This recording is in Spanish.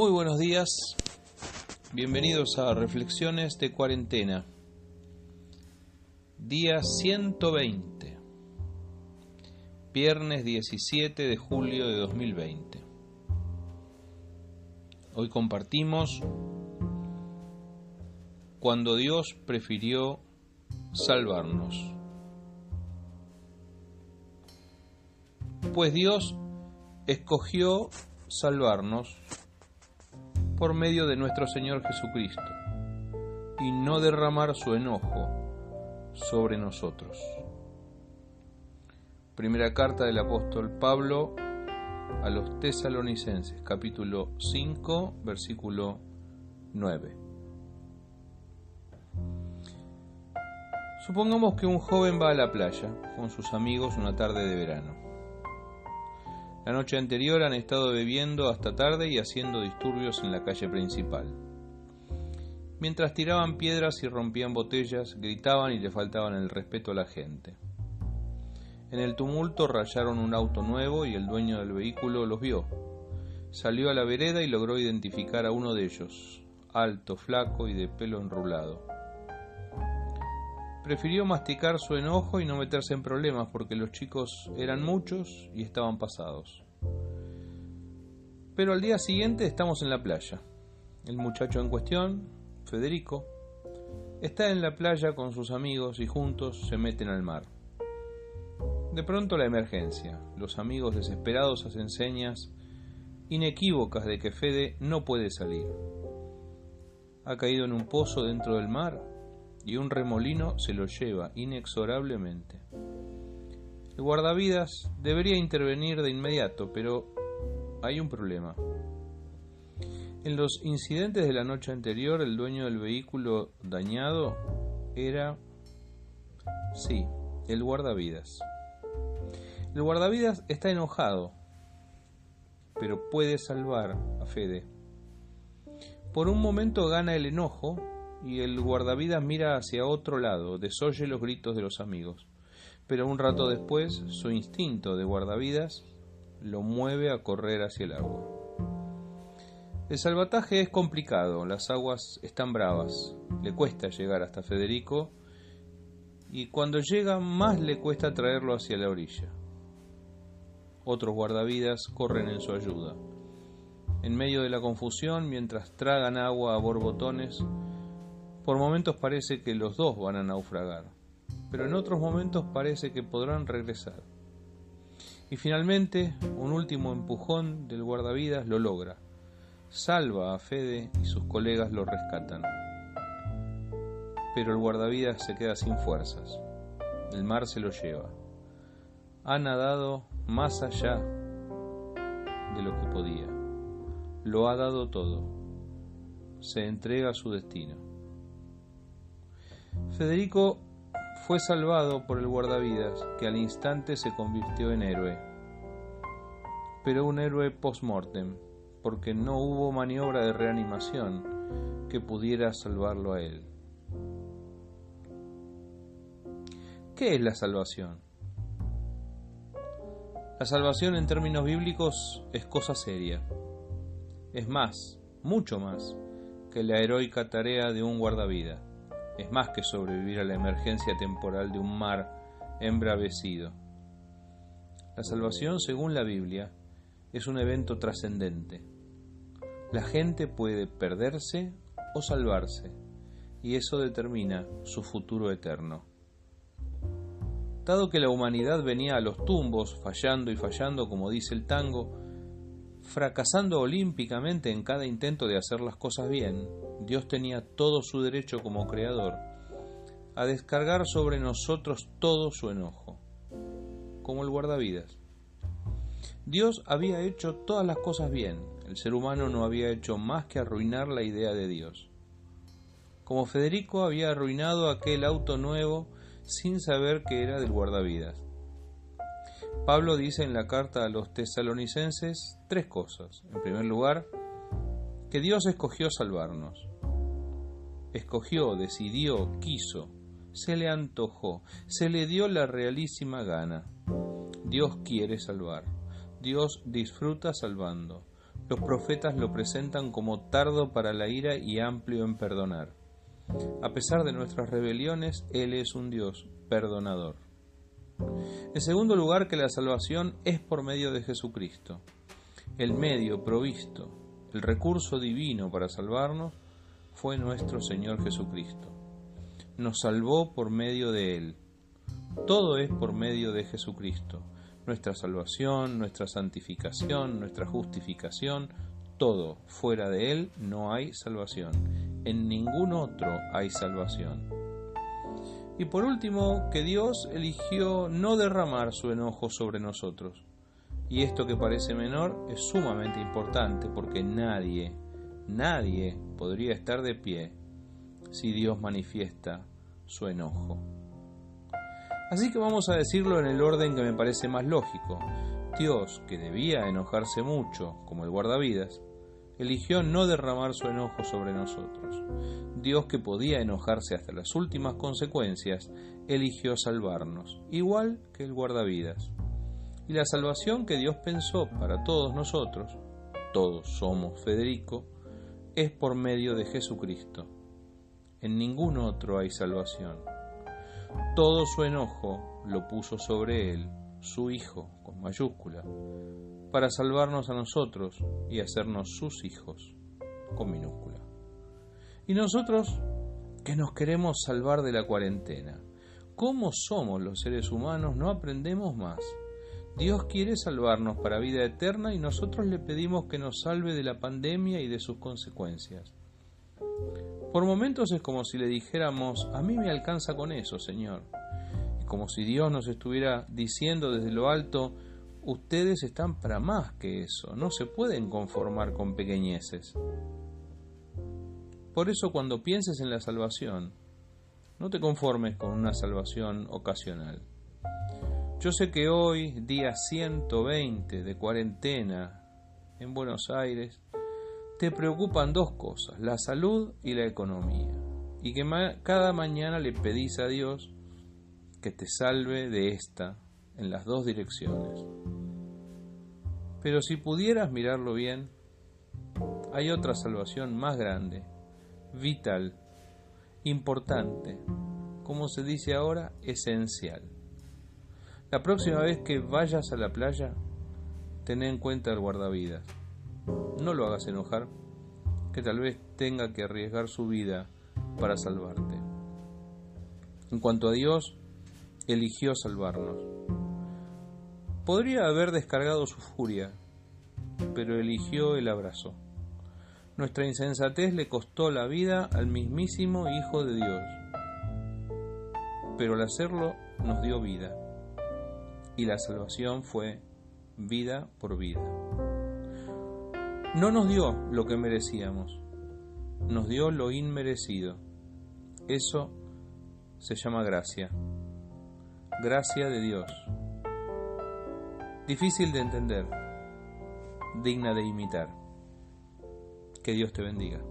Muy buenos días, bienvenidos a Reflexiones de Cuarentena, día 120, viernes 17 de julio de 2020. Hoy compartimos cuando Dios prefirió salvarnos. Pues Dios escogió salvarnos por medio de nuestro Señor Jesucristo y no derramar su enojo sobre nosotros. Primera carta del apóstol Pablo a los tesalonicenses, capítulo 5, versículo 9. Supongamos que un joven va a la playa con sus amigos una tarde de verano. La noche anterior han estado bebiendo hasta tarde y haciendo disturbios en la calle principal. Mientras tiraban piedras y rompían botellas, gritaban y le faltaban el respeto a la gente. En el tumulto rayaron un auto nuevo y el dueño del vehículo los vio. Salió a la vereda y logró identificar a uno de ellos, alto, flaco y de pelo enrulado. Prefirió masticar su enojo y no meterse en problemas porque los chicos eran muchos y estaban pasados. Pero al día siguiente estamos en la playa. El muchacho en cuestión, Federico, está en la playa con sus amigos y juntos se meten al mar. De pronto la emergencia. Los amigos desesperados hacen señas inequívocas de que Fede no puede salir. Ha caído en un pozo dentro del mar y un remolino se lo lleva inexorablemente. El guardavidas debería intervenir de inmediato, pero hay un problema. En los incidentes de la noche anterior, el dueño del vehículo dañado era, sí, el guardavidas. El guardavidas está enojado, pero puede salvar a Fede. Por un momento gana el enojo y el guardavidas mira hacia otro lado, desoye los gritos de los amigos. Pero un rato después, su instinto de guardavidas lo mueve a correr hacia el agua. El salvataje es complicado, las aguas están bravas, le cuesta llegar hasta Federico y cuando llega más le cuesta traerlo hacia la orilla. Otros guardavidas corren en su ayuda. En medio de la confusión, mientras tragan agua a borbotones, por momentos parece que los dos van a naufragar, pero en otros momentos parece que podrán regresar. Y finalmente, un último empujón del guardavidas lo logra. Salva a Fede y sus colegas lo rescatan. Pero el guardavidas se queda sin fuerzas. El mar se lo lleva. Ha nadado más allá de lo que podía. Lo ha dado todo. Se entrega a su destino. Federico fue salvado por el guardavidas, que al instante se convirtió en héroe. Pero un héroe post-mortem, porque no hubo maniobra de reanimación que pudiera salvarlo a él. ¿Qué es la salvación? La salvación en términos bíblicos es cosa seria. Es más, mucho más, que la heroica tarea de un guardavidas es más que sobrevivir a la emergencia temporal de un mar embravecido. La salvación, según la Biblia, es un evento trascendente. La gente puede perderse o salvarse, y eso determina su futuro eterno. Dado que la humanidad venía a los tumbos, fallando y fallando, como dice el tango, fracasando olímpicamente en cada intento de hacer las cosas bien, Dios tenía todo su derecho como creador a descargar sobre nosotros todo su enojo, como el guardavidas. Dios había hecho todas las cosas bien, el ser humano no había hecho más que arruinar la idea de Dios. Como Federico había arruinado aquel auto nuevo sin saber que era del guardavidas. Pablo dice en la carta a los tesalonicenses tres cosas. En primer lugar, que Dios escogió salvarnos. Escogió, decidió, quiso, se le antojó, se le dio la realísima gana. Dios quiere salvar. Dios disfruta salvando. los profetas lo presentan como tardo para la ira y amplio en perdonar. A pesar de nuestras rebeliones, Él es un Dios perdonador. En segundo lugar, que la salvación es por medio de Jesucristo. El medio provisto, el recurso divino para salvarnos, fue nuestro Señor Jesucristo. Nos salvó por medio de Él. Todo es por medio de Jesucristo. Nuestra salvación, nuestra santificación, nuestra justificación, todo. Fuera de Él no hay salvación. En ningún otro hay salvación. Y por último, que Dios eligió no derramar su enojo sobre nosotros. Y esto que parece menor es sumamente importante porque nadie, nadie podría estar de pie si Dios manifiesta su enojo. Así que vamos a decirlo en el orden que me parece más lógico. Dios, que debía enojarse mucho, como el guardavidas, eligió no derramar su enojo sobre nosotros. Dios, que podía enojarse hasta las últimas consecuencias, eligió salvarnos, igual que el guardavidas. Y la salvación que Dios pensó para todos nosotros, todos somos Federico, es por medio de Jesucristo. En ningún otro hay salvación. Todo su enojo lo puso sobre él, su Hijo, con mayúscula, para salvarnos a nosotros y hacernos sus hijos, con minúscula. Y nosotros, que nos queremos salvar de la cuarentena, ¿cómo somos los seres humanos? No aprendemos más. Dios quiere salvarnos para vida eterna y nosotros le pedimos que nos salve de la pandemia y de sus consecuencias. Por momentos es como si le dijéramos, a mí me alcanza con eso, Señor. Y como si Dios nos estuviera diciendo desde lo alto, ustedes están para más que eso, no se pueden conformar con pequeñeces. Por eso cuando pienses en la salvación, no te conformes con una salvación ocasional. Yo sé que hoy, día 120 de cuarentena en Buenos Aires, te preocupan dos cosas, la salud y la economía, y que cada mañana le pedís a Dios que te salve de esta en las dos direcciones. Pero si pudieras mirarlo bien, hay otra salvación más grande, vital, importante, como se dice ahora, esencial. La próxima vez que vayas a la playa, ten en cuenta el guardavidas no lo hagas enojar, que tal vez tenga que arriesgar su vida para salvarte. En cuanto a Dios, eligió salvarnos. Podría haber descargado su furia, pero eligió el abrazo. Nuestra insensatez le costó la vida al mismísimo Hijo de Dios, pero al hacerlo nos dio vida, y la salvación fue vida por vida. No nos dio lo que merecíamos, nos dio lo inmerecido. Eso se llama gracia. Gracia de Dios. Difícil de entender, digna de imitar. Que Dios te bendiga.